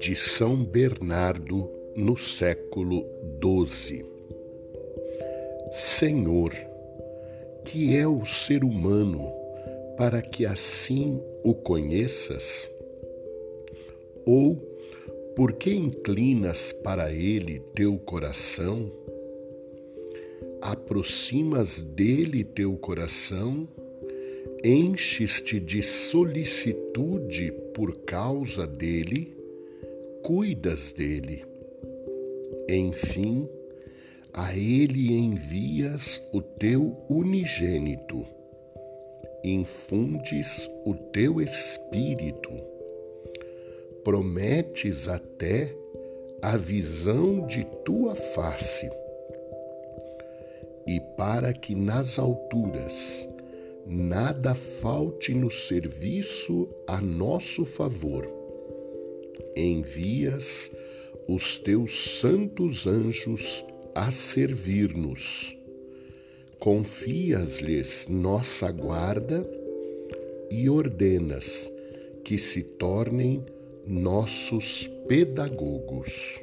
De São Bernardo no século XII. Senhor, que é o ser humano para que assim o conheças? Ou por que inclinas para ele teu coração? Aproximas dele teu coração? Enches-te de solicitude por causa dele? Cuidas dele? Enfim, a ele envias o teu unigênito, infundes o teu espírito, prometes até a visão de tua face, e para que nas alturas nada falte no serviço a nosso favor, envias os teus santos anjos a servir-nos. Confias-lhes nossa guarda e ordenas que se tornem nossos pedagogos.